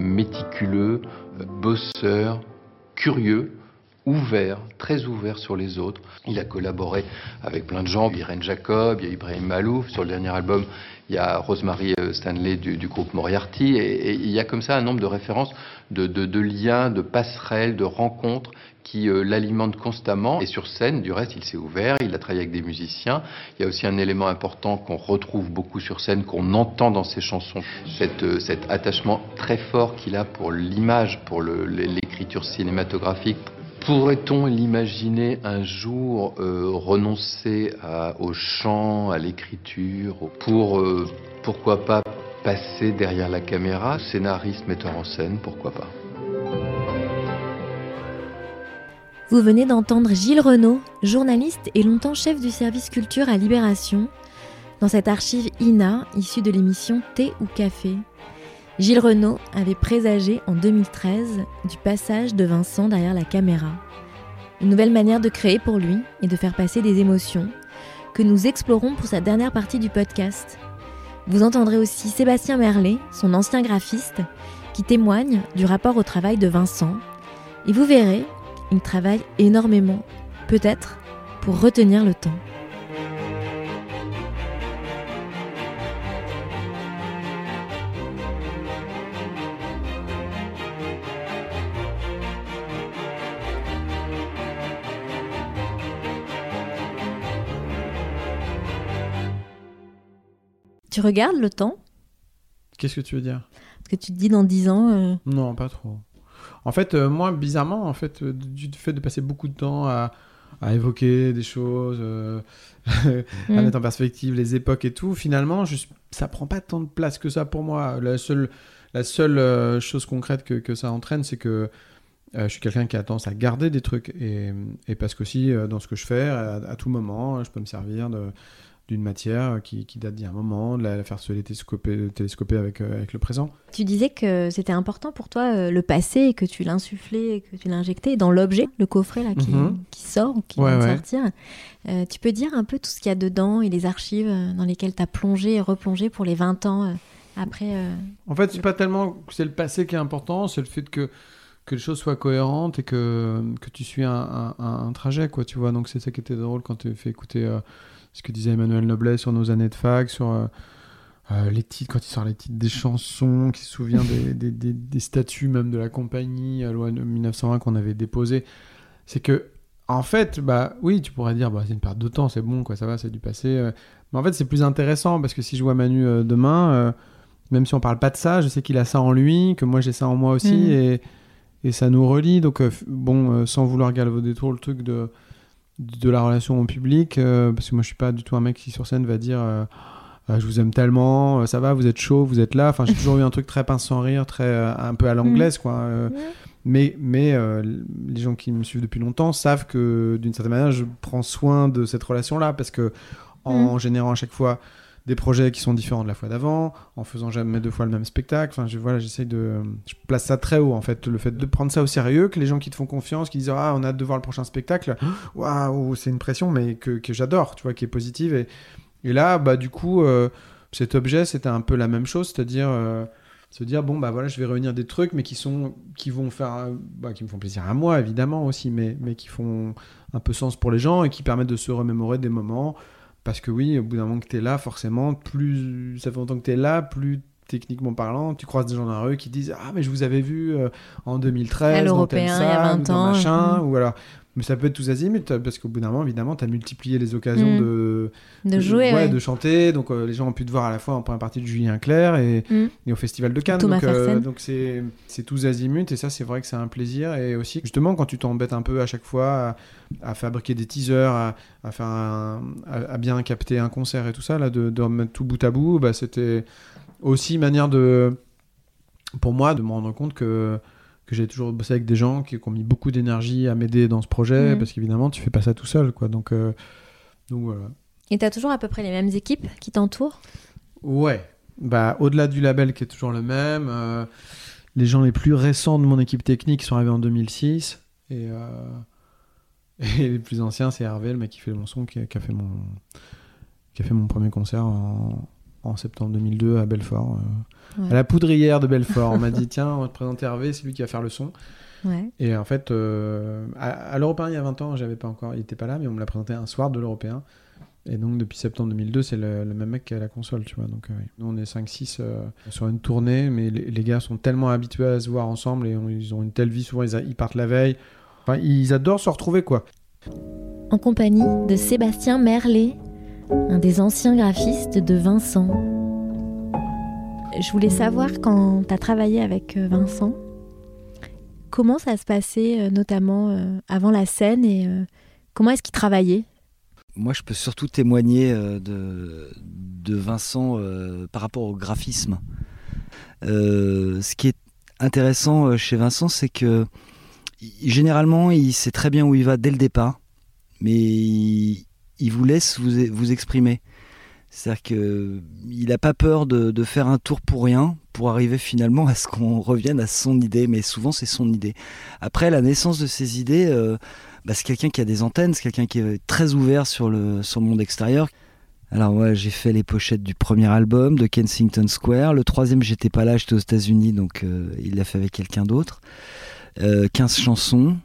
méticuleux, bosseur, curieux, ouvert, très ouvert sur les autres. Il a collaboré avec plein de gens, Irène Jacob, il y a Ibrahim Malouf, sur le dernier album, il y a Rosemary euh, Stanley du, groupe Moriarty, et, il y a comme ça un nombre de références, de, liens, de passerelles, de rencontres qui euh, l'alimentent constamment. Et sur scène, du reste, il s'est ouvert, il a travaillé avec des musiciens. Il y a aussi un élément important qu'on retrouve beaucoup sur scène, qu'on entend dans ses chansons, euh, cet attachement très fort qu'il a pour l'image, pour l'écriture cinématographique, Pourrait-on l'imaginer un jour euh, renoncer au chant, à l'écriture, pour, euh, pourquoi pas, passer derrière la caméra, scénariste, metteur en scène, pourquoi pas Vous venez d'entendre Gilles Renaud, journaliste et longtemps chef du service culture à Libération, dans cette archive INA issue de l'émission Thé ou Café. Gilles Renaud avait présagé en 2013 du passage de Vincent derrière la caméra. Une nouvelle manière de créer pour lui et de faire passer des émotions que nous explorons pour sa dernière partie du podcast. Vous entendrez aussi Sébastien Merlet, son ancien graphiste, qui témoigne du rapport au travail de Vincent. Et vous verrez, il travaille énormément, peut-être pour retenir le temps. Tu regardes le temps Qu'est-ce que tu veux dire? Parce que tu te dis dans 10 ans. euh, Non, pas trop. En fait, euh, moi, bizarrement, en fait, euh, du fait de passer beaucoup de temps à, à évoquer des choses, à Mm. mettre en perspective les époques et tout, finalement, je, ça prend pas tant de place que ça pour moi. La seule, la seule chose concrète que, que ça entraîne, c'est que euh, je suis quelqu'un qui a tendance à garder des trucs. Et, et parce qu'aussi, euh, dans ce que je fais, à, à tout moment, je peux me servir de d'une matière qui, qui date d'il y a un moment, de la, la faire se télescoper, télescoper avec, euh, avec le présent. Tu disais que c'était important pour toi euh, le passé et que tu l'insufflais, et que tu l'injectais dans l'objet, le coffret là qui, Mhm. qui sort ou qui Ouais, vient de ouais. sortir. Euh, tu peux dire un peu tout ce qu'il y a dedans et les archives euh, dans lesquelles tu as plongé et replongé pour les 20 ans euh, après euh, En fait, c'est pas tellement que c'est le passé qui est important, c'est le fait que, que les choses soient cohérentes et que, que tu suis un, un- un- un trajet, quoi, tu vois. Donc, c'est ça qui était drôle quand tu fais écouter euh, ce que disait Emmanuel Noblet sur nos années de fac, sur euh, euh, les titres, quand il sort les titres des chansons, qui se souvient des, des, des- des statuts même de la compagnie, à loi de 1901 qu'on avait déposé. C'est que, en fait, bah oui, tu pourrais dire, bah, c'est une perte de temps, c'est bon, quoi, ça va, c'est du passé. euh. Mais en fait, c'est plus intéressant parce que si je vois Manu euh, demain. euh, même si on parle pas de ça, je sais qu'il a ça en lui, que moi j'ai ça en moi aussi, Mhm. et, et ça nous relie. Donc, euh, bon, sans vouloir galvauder trop le truc de, de la relation au public, euh, parce que moi je suis pas du tout un mec qui sur scène va dire euh, Euh, je vous aime tellement, ça va, vous êtes chaud, vous êtes là. Enfin, j'ai toujours eu un truc très pince sans rire, très un peu à l'anglaise, quoi. euh, Ouais. Mais, mais les gens qui me suivent depuis longtemps savent que d'une certaine manière, je prends soin de cette relation-là parce que en générant à chaque fois des projets qui sont différents de la fois d'avant, en faisant jamais deux fois le même spectacle. Enfin, je, voilà, j'essaye de, je place ça très haut en fait, le fait de prendre ça au sérieux, que les gens qui te font confiance, qui disent ah on a hâte de voir le prochain spectacle, waouh c'est une pression mais que, que j'adore, tu vois, qui est positive et, et là bah du coup euh, cet objet c'était un peu la même chose, c'est-à-dire euh, se dire bon bah voilà je vais réunir des trucs mais qui sont qui vont faire bah, qui me font plaisir à moi évidemment aussi mais mais qui font un peu sens pour les gens et qui permettent de se remémorer des moments parce que oui, au bout d'un moment que tu es là, forcément, plus ça fait longtemps que tu es là, plus techniquement parlant, tu croises des gens dans la rue qui disent Ah, mais je vous avais vu euh, en 2013, À dans il y a salle, 20 ou dans ans, machin, mhm. ou alors. Mais ça peut être tous azimuts, parce qu'au bout d'un moment, évidemment, tu as multiplié les occasions Mhm. de, De jouer, ouais. de chanter. Donc euh, les gens ont pu te voir à la fois en première partie de Julien Clerc et, et au Festival de Cannes. Thomas donc euh, c'est tous azimuts, et ça, c'est vrai que c'est un plaisir. Et aussi, justement, quand tu t'embêtes un peu à chaque fois à, à fabriquer des teasers, à, à faire un- à, à bien capter un concert et tout ça, là, de, de remettre tout bout à bout, bah, c'était aussi une manière de pour moi de me rendre compte que que j'ai toujours bossé avec des gens qui, qui ont mis beaucoup d'énergie à m'aider dans ce projet Mhm. parce qu'évidemment tu fais pas ça tout seul quoi. Donc euh, donc voilà. Et t'as toujours à peu près les mêmes équipes qui t'entourent? Ouais. Bah au-delà du label qui est toujours le même euh, les gens les plus récents de mon équipe technique sont arrivés en 2006 et euh, et les plus anciens c'est Hervé le mec qui fait mon son qui qui a fait mon qui a fait mon premier concert en, en septembre 2002 à Belfort euh, Ouais. à la poudrière de Belfort on m'a dit tiens on va te présenter Hervé c'est lui qui va faire le son Ouais. Et en fait, euh, à, à l'Européen, il y a 20 ans, j'avais pas encore, il était pas là, mais on me l'a présenté un soir de l'Européen. Et donc, depuis septembre 2002, c'est le, le même mec qui a la console, tu vois. Donc, euh, nous, on est 5-6 euh, sur une tournée, mais les, les gars sont tellement habitués à se voir ensemble et on- ils ont une telle vie. Souvent, ils, a- ils partent la veille. Enfin, ils adorent se retrouver, quoi. En compagnie de Sébastien Merlet, un des anciens graphistes de Vincent. Je voulais savoir quand tu as travaillé avec euh, Vincent, comment ça se passait euh, notamment euh, avant la scène et comment est-ce qu'il travaillait? Moi, je peux surtout témoigner de, Vincent par rapport au graphisme. Ce qui est intéressant chez Vincent, c'est que généralement, il sait très bien où il va dès le départ, mais il vous laisse vous, vous exprimer. C'est-à-dire qu'il n'a pas peur de, de faire un tour pour rien, pour arriver finalement à ce qu'on revienne à son idée, mais souvent c'est son idée. Après, la naissance de ces idées, euh, bah, c'est quelqu'un qui a des antennes, c'est quelqu'un qui est très ouvert sur le, sur le monde extérieur. Alors ouais, j'ai fait les pochettes du premier album de Kensington Square. Le troisième, j'étais pas là, j'étais aux États-Unis, donc euh, il l'a fait avec quelqu'un d'autre. Euh, 15 chansons.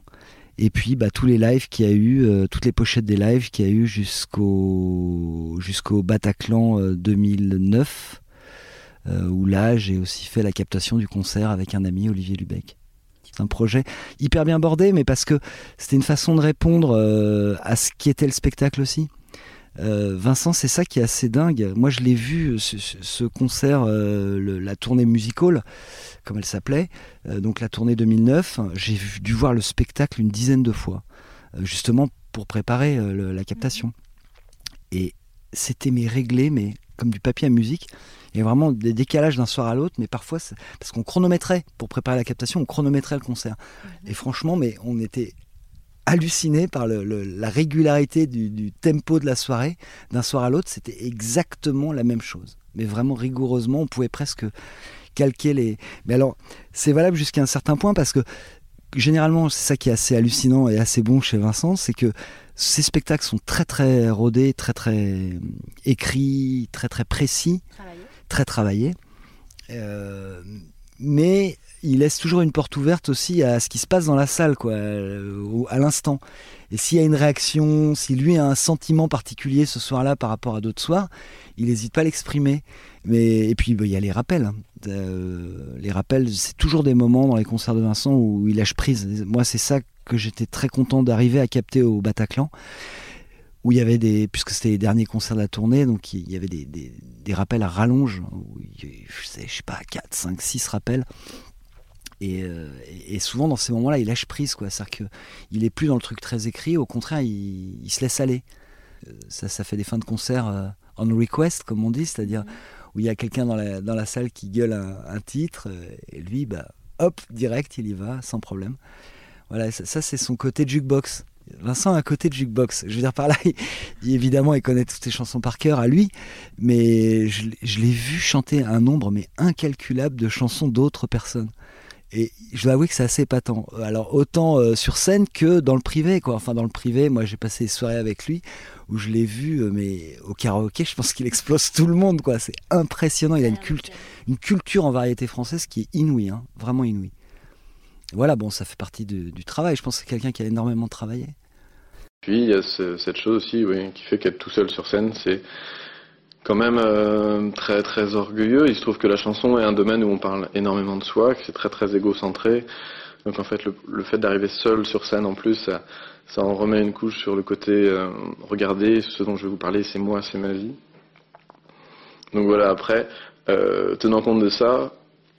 Et puis bah, tous les lives qu'il y a eu, euh, toutes les pochettes des lives qu'il y a eu jusqu'au jusqu'au Bataclan euh, 2009, euh, où là j'ai aussi fait la captation du concert avec un ami, Olivier Lubeck. C'est un projet hyper bien bordé, mais parce que c'était une façon de répondre euh, à ce qui était le spectacle aussi. Euh, Vincent, c'est ça qui est assez dingue. Moi, je l'ai vu, ce, ce- ce concert, euh, le- la tournée musical, comme elle s'appelait, euh, donc la tournée 2009. J'ai dû voir le spectacle une dizaine de fois, euh, justement pour préparer euh, le- la captation. Et c'était mais réglé, mais comme du papier à musique. Il y a vraiment des décalages d'un soir à l'autre, mais parfois, parce qu'on chronométrait pour préparer la captation, on chronométrait le concert. Et franchement, mais on était halluciné par le- le- la régularité du, du tempo de la soirée. D'un soir à l'autre, c'était exactement la même chose. Mais vraiment rigoureusement, on pouvait presque calquer les. Mais alors, c'est valable jusqu'à un certain point parce que généralement, c'est ça qui est assez hallucinant et assez bon chez Vincent, c'est que ces spectacles sont très très rodés, très très euh, écrits, très très précis, très travaillés. Euh, mais il laisse toujours une porte ouverte aussi à ce qui se passe dans la salle, quoi, euh, à l'instant. Et s'il y a une réaction, si lui a un sentiment particulier ce soir-là par rapport à d'autres soirs, il n'hésite pas à l'exprimer. Mais et puis bah, il y a les rappels. hein. Euh, les rappels, c'est toujours des moments dans les concerts de Vincent où il lâche prise. Moi, c'est ça que j'étais très content d'arriver à capter au Bataclan, où il y avait des, puisque c'était les derniers concerts de la tournée, donc il y avait des, rappels à rallonge, où il y avait, je sais pas, 4, 5, 6 rappels. Et, euh, et- souvent dans ces moments-là, il lâche prise, quoi. C'est-à-dire qu'il est plus dans le truc très écrit, au contraire, il, il se laisse aller. Euh, Ça, ça fait des fins de concert euh, on request, comme on dit, c'est-à-dire où il y a quelqu'un dans la, dans la salle qui gueule un, un titre, et lui, bah, hop, direct, il y va, sans problème. Voilà, ça, ça, c'est son côté jukebox. Vincent a un côté de jukebox. Je veux dire par là, il- il- évidemment, il connaît toutes ses chansons par cœur à lui, mais je, l'ai- je l'ai vu chanter un nombre mais incalculable de chansons d'autres personnes. Et je dois avouer que c'est assez épatant. Alors autant euh, sur scène que dans le privé, quoi. Enfin dans le privé, moi j'ai passé des soirées avec lui où je l'ai vu, euh, mais au karaoké, je pense qu'il explose tout le monde, quoi. C'est impressionnant. Il a une, une culture en variété française qui est inouïe, hein, vraiment inouïe. Voilà, bon, ça fait partie de- du travail. Je pense que c'est quelqu'un qui a énormément travaillé. Puis il y a ce- cette chose aussi oui, qui fait qu'être tout seul sur scène, c'est quand même euh, très très orgueilleux. Il se trouve que la chanson est un domaine où on parle énormément de soi, que c'est très très égocentré. Donc en fait, le, fait d'arriver seul sur scène en plus, ça, ça en remet une couche sur le côté euh, regardez, ce dont je vais vous parler, c'est moi, c'est ma vie. Donc voilà, après, euh, tenant compte de ça,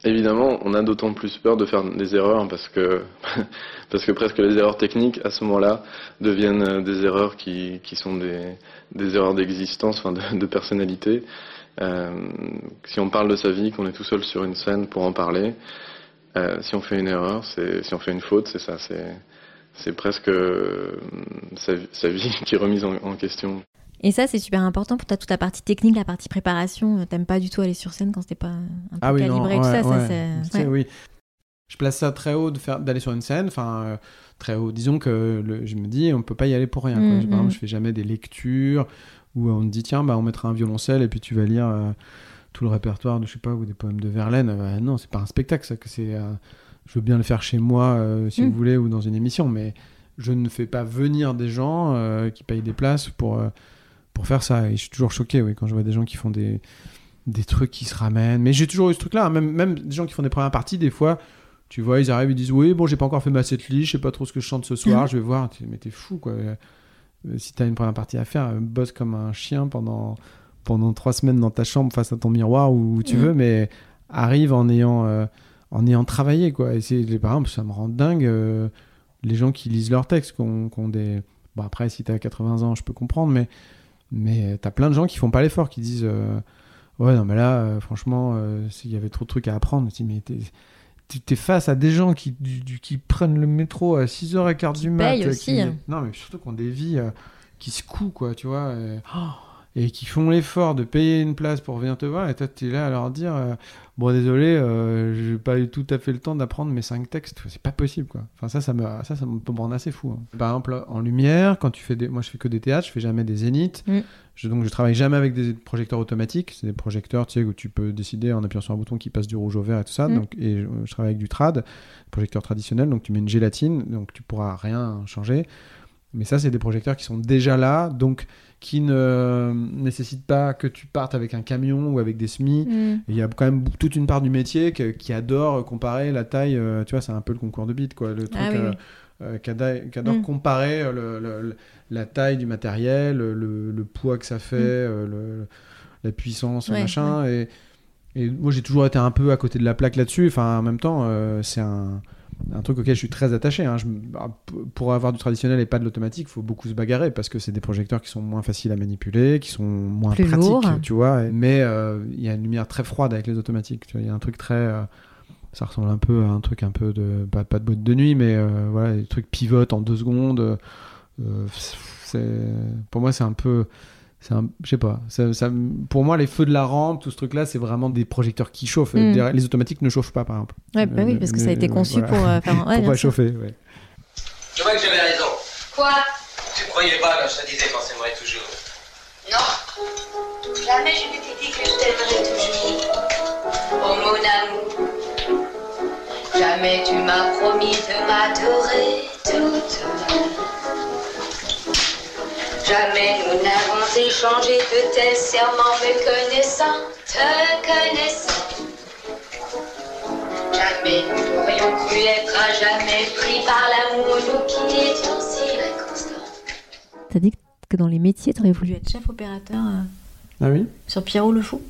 évidemment, on a d'autant plus peur de faire des erreurs parce que parce que presque les erreurs techniques à ce moment-là deviennent euh, des erreurs qui, qui sont des, des erreurs d'existence, enfin de, personnalité. Euh, si on parle de sa vie, qu'on est tout seul sur une scène pour en parler, euh, si on fait une erreur, si on fait une faute, c'est ça, c'est, presque sa, vie qui est remise en question. Et ça, c'est super important pour toi, toute la partie technique, la partie préparation. euh, T'aimes pas du tout aller sur scène quand c'était pas un peu Ah oui, calibré, tout ouais, ça. ça, ouais. c'est- ouais. oui. Je place ça très haut de faire d'aller sur une scène, enfin euh, très haut. Disons que le- je me dis, on peut pas y aller pour rien. quoi. Mm, Par exemple, mm. je fais jamais des lectures où on te dit tiens, bah on mettra un violoncelle et puis tu vas lire euh, tout le répertoire de je sais pas ou des poèmes de Verlaine. Euh, non, c'est pas un spectacle, ça. Que c'est, je veux bien le faire chez moi si Mm. vous voulez ou dans une émission, mais je ne fais pas venir des gens qui payent des places pour pour faire ça. Et je suis toujours choqué, oui, quand je vois des gens qui font des des trucs qui se ramènent. Mais j'ai toujours eu ce truc-là. hein. Même, même des gens qui font des premières parties, des fois, tu vois, ils arrivent, ils disent Oui, bon, j'ai pas encore fait ma setlist, je sais pas trop ce que je chante ce soir, je vais voir. Mais t'es fou, quoi. Euh, Si t'as une première partie à faire, euh, bosse comme un chien pendant, pendant trois semaines dans ta chambre face à ton miroir ou où tu Mhm. veux, mais arrive en ayant, euh, en ayant travaillé, quoi. Et c'est, par exemple, ça me rend dingue, euh, les gens qui lisent leurs textes, qui ont, qui ont des. Bon, après, si t'as 80 ans, je peux comprendre, mais, mais t'as plein de gens qui font pas l'effort, qui disent. euh, Ouais, non, mais là, euh, franchement, euh, s'il y avait trop de trucs à apprendre, dis, mais t'es, face à des gens qui, du- du- qui prennent le métro à 6h15 du mat. euh, aussi, qui- hein. Non, mais surtout qu'on des vies euh, qui se couent, quoi, tu vois. Et, oh, et qui font l'effort de payer une place pour venir te voir, et toi, t'es là à leur dire, euh, bon, désolé, euh, j'ai pas eu tout à fait le temps d'apprendre mes cinq textes. C'est pas possible, quoi. Enfin, ça, ça me, ça, ça me peut me rendre assez fou. hein. Par exemple, en lumière, quand tu fais des. Moi, je fais que des théâtres, je fais jamais des zéniths. Mm. Je, donc je travaille jamais avec des projecteurs automatiques. C'est des projecteurs tu sais, où tu peux décider en appuyant sur un bouton qui passe du rouge au vert et tout ça. Mm. Donc, et je, je travaille avec du trad, projecteur traditionnel. Donc tu mets une gélatine, donc tu pourras rien changer. Mais ça, c'est des projecteurs qui sont déjà là, donc qui ne nécessitent pas que tu partes avec un camion ou avec des semis. Mm. Il y a quand même toute une part du métier que- qui adore comparer la taille. euh, tu vois, c'est un peu le concours de bits, quoi. Le truc Ah oui, euh, euh, Mm. comparer euh, le- le- le- la taille du matériel, le, le poids que ça fait, euh, le- la puissance, Mm. Ouais, machin. Et, et moi, j'ai toujours été un peu à côté de la plaque là-dessus. Enfin, en même temps, euh, c'est un, un truc auquel je suis très attaché. hein. Je bah, pour avoir du traditionnel et pas de l'automatique, il faut beaucoup se bagarrer parce que c'est des projecteurs qui sont moins faciles à manipuler, qui sont moins Plus pratiques, tu vois. Mais euh, il y a une lumière très froide avec les automatiques. Il y a un truc très. euh, ça ressemble un peu à un truc un peu de. Pas, pas de boîte de nuit, mais euh, voilà, les trucs pivotent en deux secondes. pour moi, c'est un peu. C'est un, je sais pas. Ça, ça- pour moi, les feux de la rampe, tout ce truc-là, c'est vraiment des projecteurs qui chauffent. Mm. Des- Les automatiques ne chauffent pas, par exemple. Ouais, bah Euh, oui, parce que ça a mais- été conçu voilà. pour euh, faire. Ouais, pour pas chauffer, ouais. Je vois que j'avais raison. Quoi? Tu croyais pas quand je te disais qu'on s'aimerait toujours. Non. Jamais je ne t'ai dit que je t'aimerais toujours. Oh mon amour. Jamais tu m'as promis de m'adorer toute. Jamais nous n'avons échangé de tels serments me connaissant, te connaissant. Jamais nous n'aurions pu être à jamais pris par l'amour, nous qui étions si inconstants. T'as dit que dans les métiers, t'aurais voulu être chef opérateur euh, Ah oui? sur Pierrot le Fou?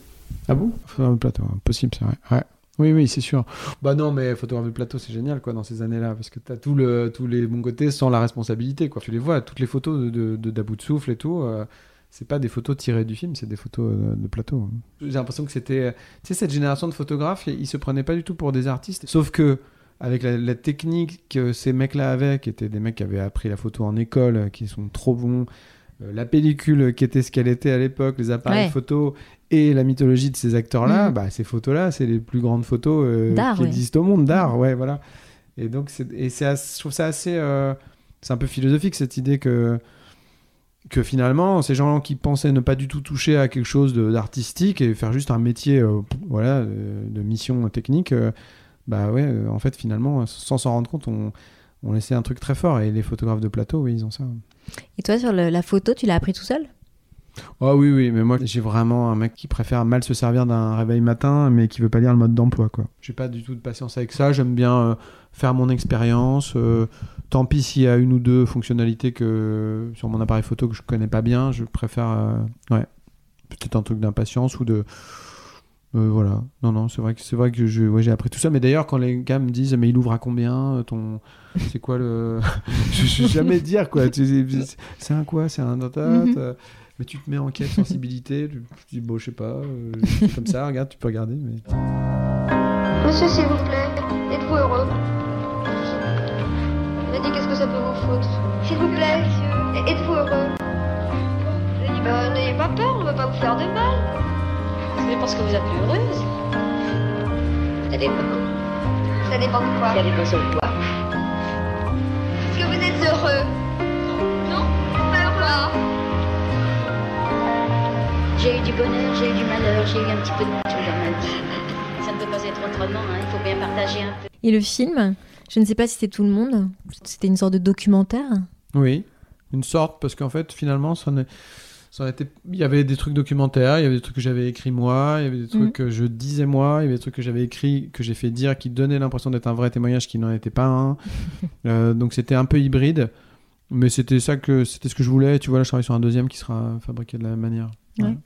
Ah bon? Photographe de plateau, impossible, c'est vrai. Ouais. Oui, oui, c'est sûr. Bah non, mais photographe de plateau, c'est génial, quoi, dans ces années-là, parce que t'as tout le, tous les bons côtés sans la responsabilité, quoi. Tu les vois, toutes les photos de, de, de souffle et tout, euh, c'est pas des photos tirées du film, c'est des photos euh, de plateau. J'ai l'impression que c'était, tu sais, cette génération de photographes, ils se prenaient pas du tout pour des artistes, sauf que avec la, la technique que ces mecs-là avaient, qui étaient des mecs qui avaient appris la photo en école, euh, qui sont trop bons, euh, la pellicule qui était ce qu'elle était à l'époque, les appareils Ouais. photo et la mythologie de ces acteurs-là, Mhm. bah, ces photos-là, c'est les plus grandes photos euh, qui ouais. existent au monde, d'art, ouais, voilà. Et donc, c'est, et je trouve ça assez. euh, c'est un peu philosophique cette idée que, que finalement, ces gens qui pensaient ne pas du tout toucher à quelque chose d'artistique et faire juste un métier euh, voilà, euh, de mission technique, euh, bah ouais, euh, en fait, finalement, sans s'en rendre compte, on, on laissait un truc très fort. Et les photographes de plateau, oui, ils ont ça. Et toi, sur le- la photo, tu l'as appris tout seul? Ah oui, oui, mais moi j'ai vraiment un mec qui préfère mal se servir d'un réveil matin, mais qui veut pas lire le mode d'emploi, quoi. J'ai pas du tout de patience avec ça. J'aime bien euh, faire mon expérience. euh, tant pis s'il y a une ou deux fonctionnalités que sur mon appareil photo que je connais pas bien, je préfère, euh, ouais, peut-être un truc d'impatience ou de, euh, voilà. Non, non, c'est vrai que c'est vrai que je, ouais, j'ai appris tout ça. Mais d'ailleurs, quand les gars me disent, mais il ouvre à combien euh, ton, c'est quoi le, je sais jamais dire quoi. Tu sais, C'est un quoi C'est un Mhm. euh, Mais tu te mets en quête sensibilité, tu, tu dis, bon, je sais pas, euh, comme ça, regarde, tu peux regarder, mais. Monsieur, s'il vous plaît, êtes-vous heureux? Il m'a dit qu'est-ce que ça peut vous foutre? S'il vous plaît, êtes-vous heureux? Ben, N'ayez pas peur, on ne va pas vous faire de mal. C'est parce que vous êtes plus heureuse. Ça dépend. Ça dépend de quoi Ça dépend sur quoi. Est-ce que vous êtes heureux Non Pas heureux J'ai eu du bonheur, j'ai eu du malheur, j'ai eu un petit peu de tout dans ma vie. Ça ne peut pas être autrement, hein, il faut bien partager un peu. Et le film, je ne sais pas si c'était tout le monde, c'était une sorte de documentaire. Oui, une sorte, parce qu'en fait, finalement, ça est- ça il y avait des trucs documentaires, il y avait des trucs que j'avais écrits moi, il y avait des trucs Mhm. que je disais moi, il y avait des trucs que j'avais écrits, que j'ai fait dire, qui donnaient l'impression d'être un vrai témoignage qui n'en était pas un. Euh, donc c'était un peu hybride, mais c'était ça que c'était ce que je voulais. Tu vois, là, je travaille sur un deuxième qui sera fabriqué de la même manière. Ouais.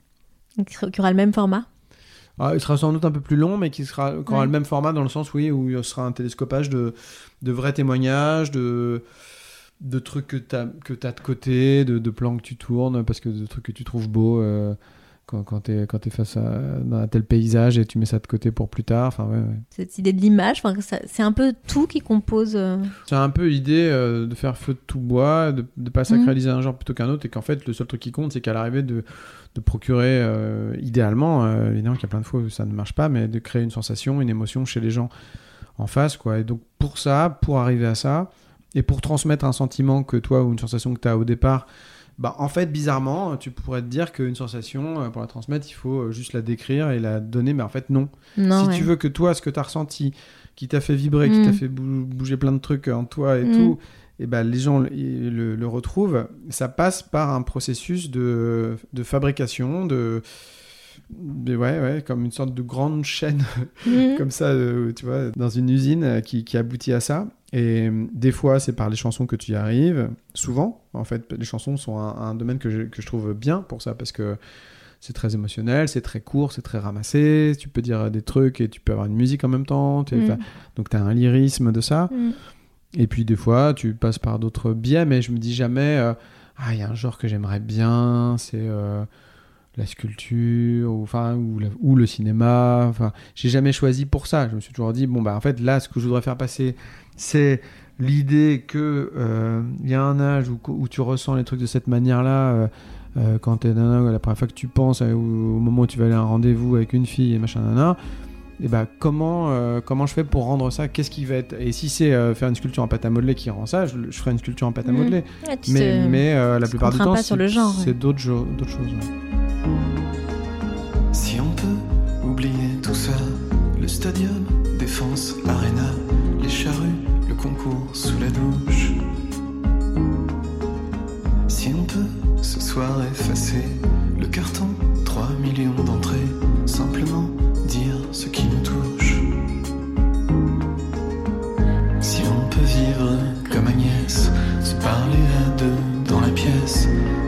Donc, Qui aura le même format? Ah, il sera sans doute un peu plus long, mais qui sera qui aura Ouais. le même format dans le sens oui, où il sera un télescopage de, de vrais témoignages, de, de trucs que tu as, que as de côté, de, de plans que tu tournes, parce que de trucs que tu trouves beaux euh, quand, quand tu es, face à dans un tel paysage et tu mets ça de côté pour plus tard. Enfin, ouais, ouais. Cette idée de l'image, c'est un peu tout qui compose. euh, C'est un peu l'idée euh, de faire feu de tout bois, de ne pas sacraliser un genre plutôt qu'un autre, et qu'en fait, le seul truc qui compte, c'est qu'à l'arrivée de, de procurer, idéalement, évidemment qu'il y a plein de fois où ça ne marche pas, mais de créer une sensation, une émotion chez les gens en face. Quoi. Et donc, pour ça, pour arriver à ça, et pour transmettre un sentiment que toi, ou une sensation que tu as au départ, bah, en fait, bizarrement, tu pourrais te dire qu'une sensation, euh, pour la transmettre, il faut euh, juste la décrire et la donner, mais en fait, non. Non, si ouais. tu veux que toi, ce que tu as ressenti, qui t'a fait vibrer, qui Mm. t'a fait bou- bouger plein de trucs en toi et Mm. tout, et ben les gens le, ils le, le retrouvent. Ça passe par un processus de, de fabrication, de, ouais, ouais, comme une sorte de grande chaîne, Mhm. comme ça, euh, tu vois, dans une usine qui, qui aboutit à ça. Et euh, des fois, c'est par les chansons que tu y arrives. Souvent, en fait, les chansons sont un, un domaine que je, que je trouve bien pour ça, parce que c'est très émotionnel, c'est très court, c'est très ramassé. Tu peux dire des trucs et tu peux avoir une musique en même temps. Mm. Donc, tu as un lyrisme de ça. Mm. Et puis, des fois, tu passes par d'autres biais, mais je me dis jamais, euh, ah, il y a un genre que j'aimerais bien, c'est. euh, la sculpture ou enfin ou, la- ou le cinéma enfin j'ai jamais choisi pour ça je me suis toujours dit bon bah en fait là ce que je voudrais faire passer c'est l'idée que euh, il y a un âge où, où tu ressens les trucs de cette manière là quand t'es nana la première fois que tu penses euh, au, au moment où tu vas aller à un rendez-vous avec une fille et machin nana et bah comment euh, comment je fais pour rendre ça? Qu'est-ce qui va être? Et si c'est euh, faire une sculpture en pâte à modeler qui rend ça je, je ferai une sculpture en pâte à Mhm. modeler Ouais, tu mais te- mais euh, la plupart du temps pas sur c'est- le genre, c'est ouais. d'autres d'autres choses ouais. Stadium, défense, arena, les charrues, le concours sous la douche. Si on peut ce soir effacer le carton, 3 millions d'entrées, simplement dire ce qui nous touche. Si on peut vivre comme Agnès, se parler à deux dans la pièce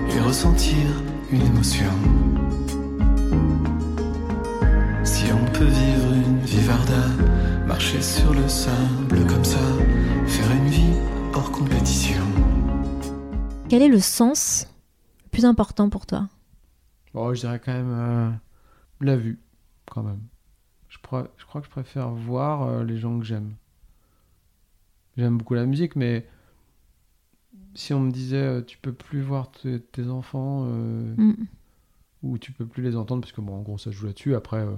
et ressentir une émotion. Marcher sur le sable comme ça, faire une vie hors compétition. Quel est le sens le plus important pour toi? Bon, je dirais quand même euh, la vue, quand même. Je, crois- je crois que je préfère voir euh, les gens que j'aime. J'aime beaucoup la musique, mais si on me disait euh, tu peux plus voir tes, tes enfants euh, Mm. ou tu peux plus les entendre, parce que bon, en gros, ça joue là-dessus. Après, euh,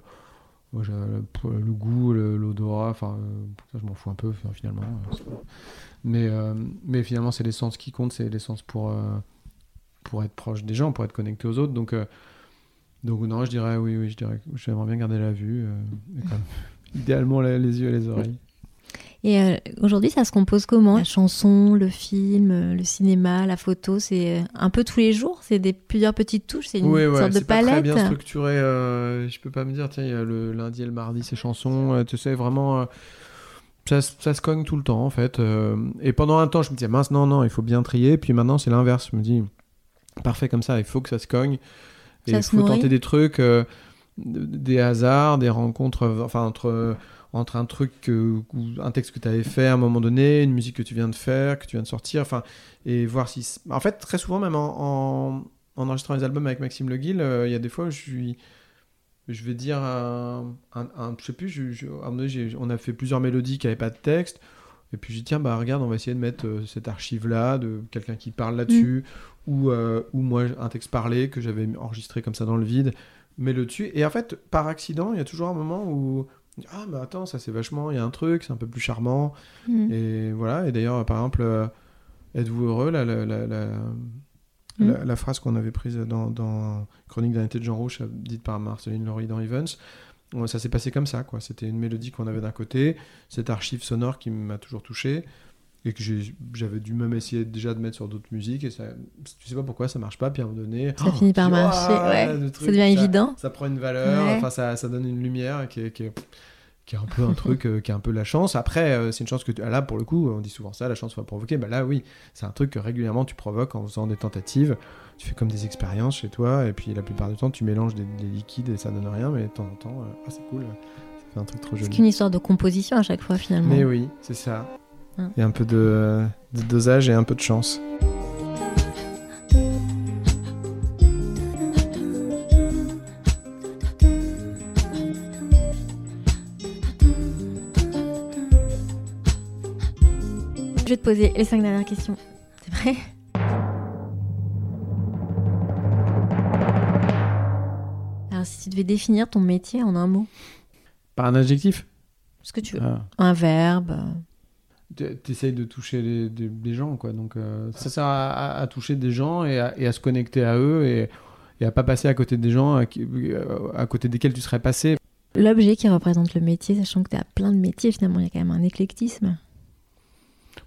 j'ai le, goût, l'odorat, enfin, euh, je m'en fous un peu finalement. euh, pas- mais, euh, mais finalement, c'est l'essence qui compte, c'est l'essence pour, euh, pour être proche des gens, pour être connecté aux autres. Donc, euh, donc non, je dirais oui, oui, je dirais j'aimerais bien garder la vue, euh, idéalement les yeux et les oreilles. Et euh, aujourd'hui, ça se compose comment? La chanson, le film, euh, le cinéma, la photo, c'est euh, un peu tous les jours? C'est des plusieurs petites touches C'est une Oui, ouais, sorte de c'est pas très palette? bien structuré. euh, je peux pas me dire, tiens, il y a le lundi et le mardi, ces chansons. euh, tu sais, vraiment, euh, ça, se- ça se cogne tout le temps, en fait. euh, et pendant un temps, je me disais, mince, non, non, il faut bien trier. Puis maintenant, c'est l'inverse. Je me dis, parfait comme ça, il faut que ça se cogne. Et il faut nourrit. tenter des trucs, euh, des hasards, des rencontres, enfin, entre. Entre un truc que, un texte que tu avais fait à un moment donné, une musique que tu viens de faire, que tu viens de sortir, enfin, et voir si... En fait, très souvent, même en, en, en enregistrant les albums avec Maxime Le Guil, euh, il y a des fois où je suis. Je vais dire un. un, un- je sais plus, je- je- un donné, on a fait plusieurs mélodies qui n'avaient pas de texte. Et puis j'ai dit, tiens, bah regarde, on va essayer de mettre euh, cette archive-là, de quelqu'un qui parle là-dessus, ou, euh, ou moi, un texte parlé que j'avais enregistré comme ça dans le vide, mets-le dessus. Et en fait, par accident, il y a toujours un moment où. Ah, mais attends, ça c'est vachement. Il y a un truc, c'est un peu plus charmant. Mhm. Et voilà, et d'ailleurs, par exemple, euh, êtes-vous heureux la, la, la, la, la- phrase qu'on avait prise dans, dans Chronique d'un été de Jean Rouge, dite par Marceline Laurie dans Evans, euh, ça s'est passé comme ça, quoi. C'était une mélodie qu'on avait d'un côté, cette archive sonore qui m'a toujours touché, et que j'avais dû même essayer déjà de mettre sur d'autres musiques, et ça, tu sais pas pourquoi ça marche pas, puis à un moment donné. Ça finit par marcher, ouais. le Ça devient évident. Ça prend une valeur, Ouais. enfin, ça, ça donne une lumière qui est. Qui est qui est un peu un truc euh, qui est un peu la chance. Après, euh, c'est une chance que tu... ah, là, pour le coup, on dit souvent ça, la chance va provoquer. Bah là, oui, c'est un truc que régulièrement tu provoques en faisant des tentatives. Tu fais comme des expériences chez toi, et puis la plupart du temps, tu mélanges des, des liquides et ça donne rien, mais de temps en temps, euh, ah, c'est cool, fait un truc trop C'est joli. qu'une histoire de composition à chaque fois finalement. Mais oui, c'est ça. Il y a un peu de, de dosage et un peu de chance. Je vais te poser les cinq dernières questions. C'est vrai Alors si tu devais définir ton métier en un mot, Par un adjectif? Ce que tu veux. Ah. Un verbe. Euh, Tu- T'essayes de toucher les, des, gens, quoi. Donc, euh, ça sert à, à- à toucher des gens et à, et à se connecter à eux et, et à pas passer à côté des gens à, qui- euh, à côté desquels tu serais passé. L'objet qui représente le métier, sachant que tu as plein de métiers finalement, il y a quand même un éclectisme.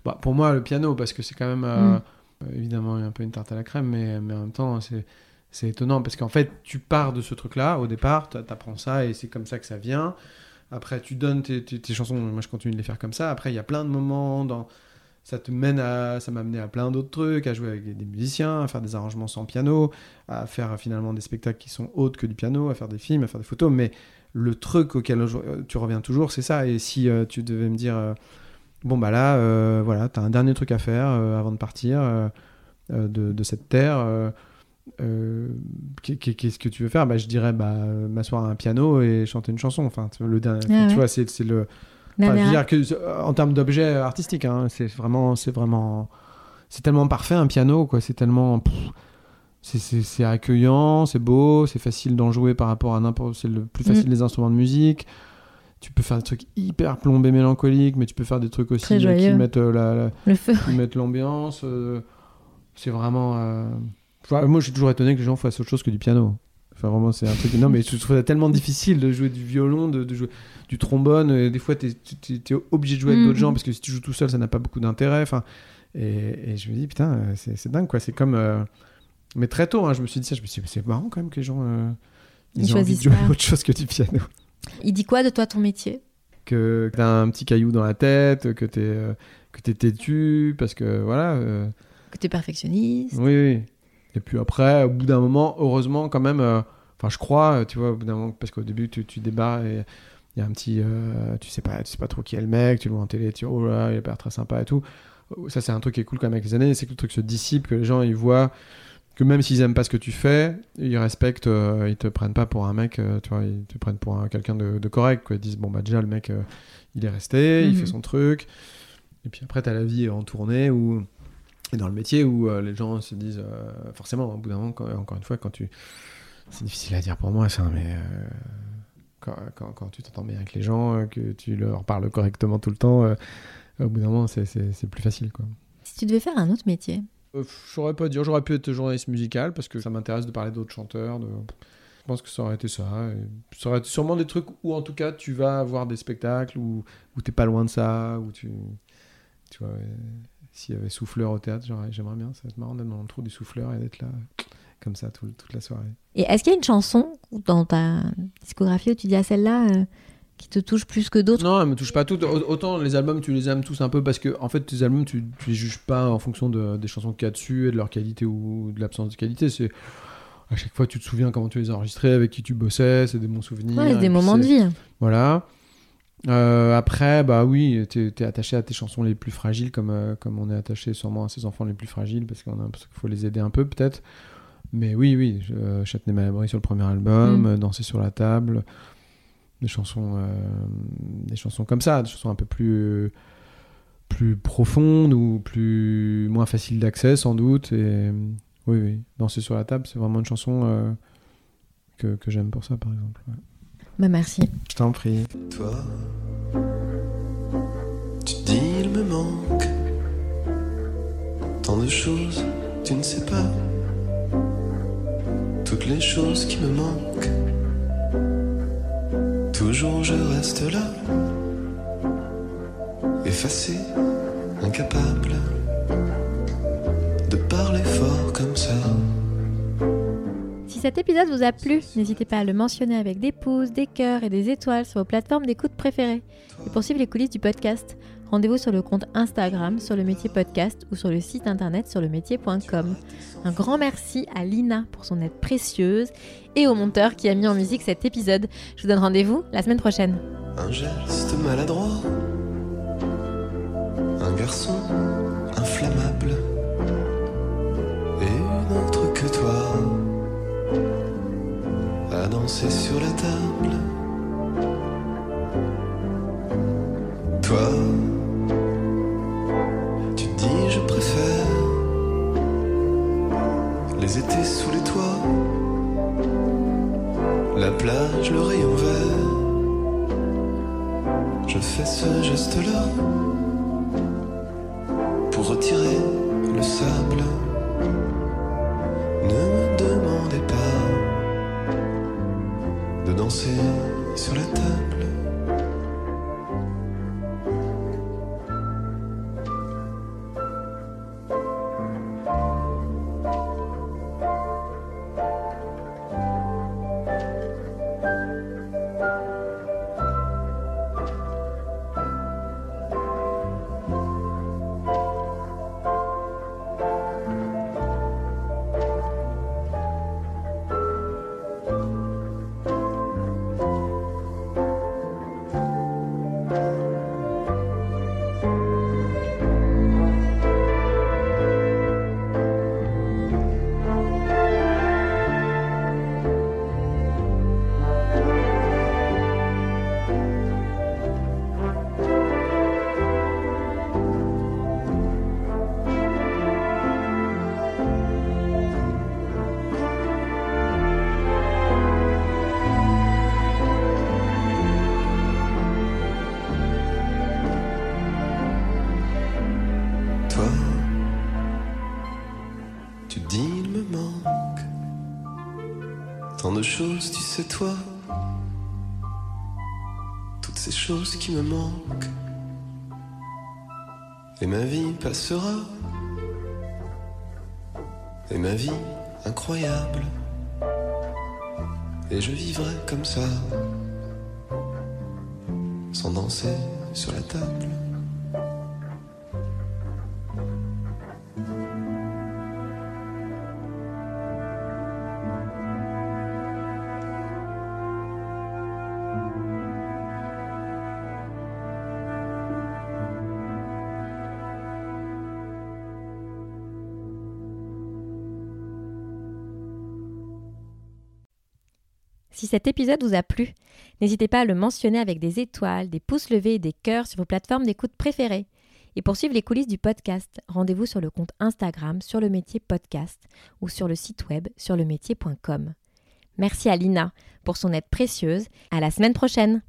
Bah, pour moi, le piano, parce que c'est quand même euh, Mm. euh, évidemment un peu une tarte à la crème, mais, mais en même temps, c'est. C'est étonnant parce qu'en fait, tu pars de ce truc-là au départ, t'a- t'apprends ça et c'est comme ça que ça vient. Après, tu donnes tes, chansons, moi je continue de les faire comme ça. Après, il y a plein de moments dans. Ça te mène à. Ça m'a amené à plein d'autres trucs, à jouer avec des, musiciens, à faire des arrangements sans piano, à faire finalement des spectacles qui sont autres que du piano, à faire des films, à faire des photos. Mais le truc auquel tu reviens toujours, c'est ça. Et si euh, tu devais me dire. euh, bon, bah là, euh, voilà, t'as un dernier truc à faire avant de partir de cette terre. Euh, qu'est- qu'est- Qu'est-ce que tu veux faire? Bah, Je dirais bah, euh, m'asseoir à un piano et chanter une chanson. Enfin, le dernier, Ah tu vois, c'est le. Dernier Enfin, je veux dire que, euh, en termes d'objet artistique, hein, c'est vraiment, c'est vraiment, c'est tellement parfait un piano, quoi. C'est tellement, c'est- accueillant, c'est beau, c'est facile d'en jouer par rapport à n'importe. C'est le plus facile Mm. des instruments de musique. Tu peux faire des trucs hyper plombés, mélancoliques, mais tu peux faire des trucs aussi qui mettent euh, la, la- Le feu. qui mettent l'ambiance. euh, c'est vraiment. euh, enfin, moi, je suis toujours étonné que les gens fassent autre chose que du piano. Enfin, vraiment, c'est un truc. Non, mais je trouve ça tellement difficile de jouer du violon, de, de jouer du trombone. et des fois, tu es, obligé de jouer avec Mhm. d'autres gens parce que si tu joues tout seul, ça n'a pas beaucoup d'intérêt. Enfin, et, et je me dis, putain, c'est dingue, quoi. C'est comme. euh, Mais très tôt, hein, je me suis dit ça. Je me suis dit, c'est marrant quand même que les gens. euh, Ils Ils ont envie de jouer autre chose que du piano. Il dit quoi de toi ton métier? Que t'as un petit caillou dans la tête, que t'es euh, que t'es têtu, parce que voilà. euh, Que tu es perfectionniste oui, oui. Et puis après, au bout d'un moment, heureusement, quand même, euh, enfin, je crois, tu vois, au bout d'un moment, parce qu'au début, tu, tu débarres et il y a un petit. euh, tu, sais pas, tu sais pas trop qui est le mec, tu le vois en télé, tu dis, oh là, il a l'air très sympa et tout. Ça, c'est un truc qui est cool quand même avec les années, c'est que le truc se dissipe, que les gens, ils voient que même s'ils aiment pas ce que tu fais, ils respectent, euh, ils te prennent pas pour un mec, euh, tu vois, ils te prennent pour un- quelqu'un de, de correct, quoi. Ils disent, bon, bah, déjà, le mec, euh, il est resté, il Mhm. fait son truc. Et puis après, t'as la vie en tournée où et dans le métier où euh, les gens se disent euh, forcément au bout d'un moment quand- encore une fois quand tu c'est difficile à dire pour moi ça mais euh, quand, quand- quand tu t'entends bien avec les gens que tu leur parles correctement tout le temps au bout d'un moment c'est- plus facile quoi. Si tu devais faire un autre métier, je saurais pas dire j'aurais pu être journaliste musical parce que ça m'intéresse de parler d'autres chanteurs de... je pense que ça aurait été ça et ça aurait été sûrement des trucs où en tout cas tu vas voir des spectacles où, où t'es pas loin de ça où tu tu vois s'il y avait souffleur au théâtre j'aimerais bien ça va être marrant d'être dans le trou du souffleur et d'être là comme ça tout- toute la soirée et est-ce qu'il y a une chanson dans ta discographie où tu dis à celle-là euh, qui te touche plus que d'autres? Non, elle me touche pas toutes. Au- Autant les albums, tu les aimes tous un peu parce que, en fait, tes albums, tu, tu les juges pas en fonction de- des chansons qu'il y a dessus et de leur qualité ou de l'absence de qualité. C'est à chaque fois, tu te souviens comment tu les as enregistrés, avec qui tu bossais, c'est des bons souvenirs. Ouais, des moments de vie. Voilà. Euh, après, bah oui, t'es es attaché à tes chansons les plus fragiles, comme, euh, comme on est attaché sûrement à ses enfants les plus fragiles, parce qu'on a- parce qu'il faut les aider un peu, peut-être. Mais oui, oui, euh, Châtenay-Malabry sur le premier album, Mm. euh, Danser sur la table, des chansons, des chansons comme ça, des chansons un peu plus, plus profondes ou plus moins faciles d'accès sans doute. Et oui, oui, Danser sur la table, c'est vraiment une chanson que, que j'aime pour ça, par exemple. ouais. Bah merci. Je t'en prie. Toi, tu dis il me manque tant de choses, tu ne sais pas toutes les choses qui me manquent. Toujours je reste là, effacé, incapable de parler fort cet épisode vous a plu, n'hésitez pas à le mentionner avec des pouces, des cœurs et des étoiles sur vos plateformes d'écoute préférées. Et pour suivre les coulisses du podcast, rendez-vous sur le compte Instagram sur le métier podcast ou sur le site internet sur le métier.com. Un grand merci à Lina pour son aide précieuse et au monteur qui a mis en musique cet épisode. Je vous donne rendez-vous la semaine prochaine. Un geste maladroit, un garçon inflammable, danser sur la table. Toi, tu dis je préfère les étés sous les toits, la plage, le rayon vert. Je fais ce geste-là pour retirer le sable. Danser sur la table. Toutes ces choses qui me manquent. Et ma vie passera, et ma vie incroyable, et je vivrai comme ça, sans danser sur la table. Cet épisode vous a plu, n'hésitez pas à le mentionner avec des étoiles, des pouces levés et des cœurs sur vos plateformes d'écoute préférées. Et pour suivre les coulisses du podcast, rendez-vous sur le compte Instagram sur le métier podcast ou sur le site web sur lemétier.com. Merci à Lina pour son aide précieuse. À la semaine prochaine!